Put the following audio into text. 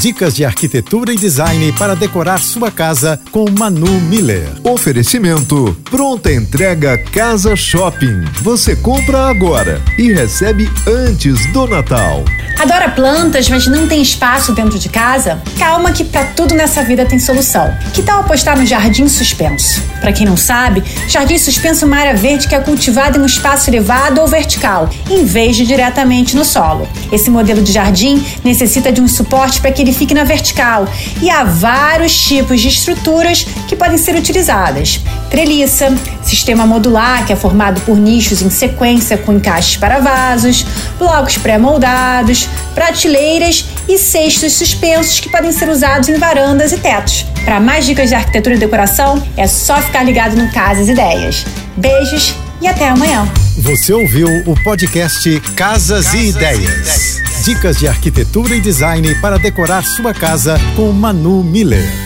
Dicas de arquitetura e design para decorar sua casa com Manu Miller. Oferecimento: pronta entrega Casa Shopping. Você compra agora e recebe antes do Natal. Adora plantas, mas não tem espaço dentro de casa? Calma que para tudo nessa vida tem solução. Que tal apostar no jardim suspenso? Para quem não sabe, jardim suspenso é uma área verde que é cultivada em um espaço elevado ou vertical, em vez de diretamente no solo. Esse modelo de jardim necessita de um suporte para que ele fique na vertical e há vários tipos de estruturas que podem ser utilizadas. Treliça, sistema modular, que é formado por nichos em sequência com encaixes para vasos, blocos pré-moldados, prateleiras e cestos suspensos que podem ser usados em varandas e tetos. Para mais dicas de arquitetura e decoração, é só ficar ligado no Casas Ideias. Beijos e até amanhã. Você ouviu o podcast Casas, Casas e, Ideias. e Ideias. Dicas de arquitetura e design para decorar sua casa com Manu Miller.